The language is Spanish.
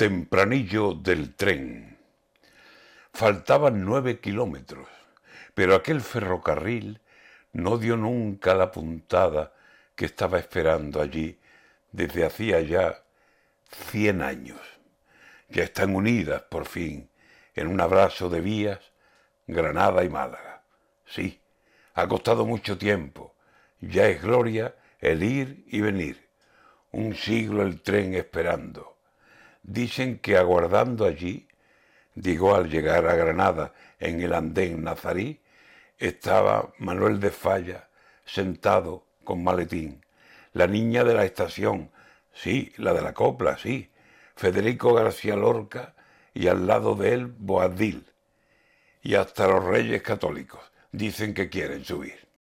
Tempranillo del tren. Faltaban nueve kilómetros, pero aquel ferrocarril no dio nunca la puntada que estaba esperando allí desde hacía ya cien años. Ya están unidas, por fin, en un abrazo de vías, Granada y Málaga. Sí, ha costado mucho tiempo. Ya es gloria el ir y venir. Un siglo el tren esperando Dicen que aguardando allí, digo al llegar a Granada en el andén nazarí, estaba Manuel de Falla sentado con maletín. La niña de la estación, sí, la de la copla, sí. Federico García Lorca y al lado de él Boadil. Y hasta los reyes católicos dicen que quieren subir.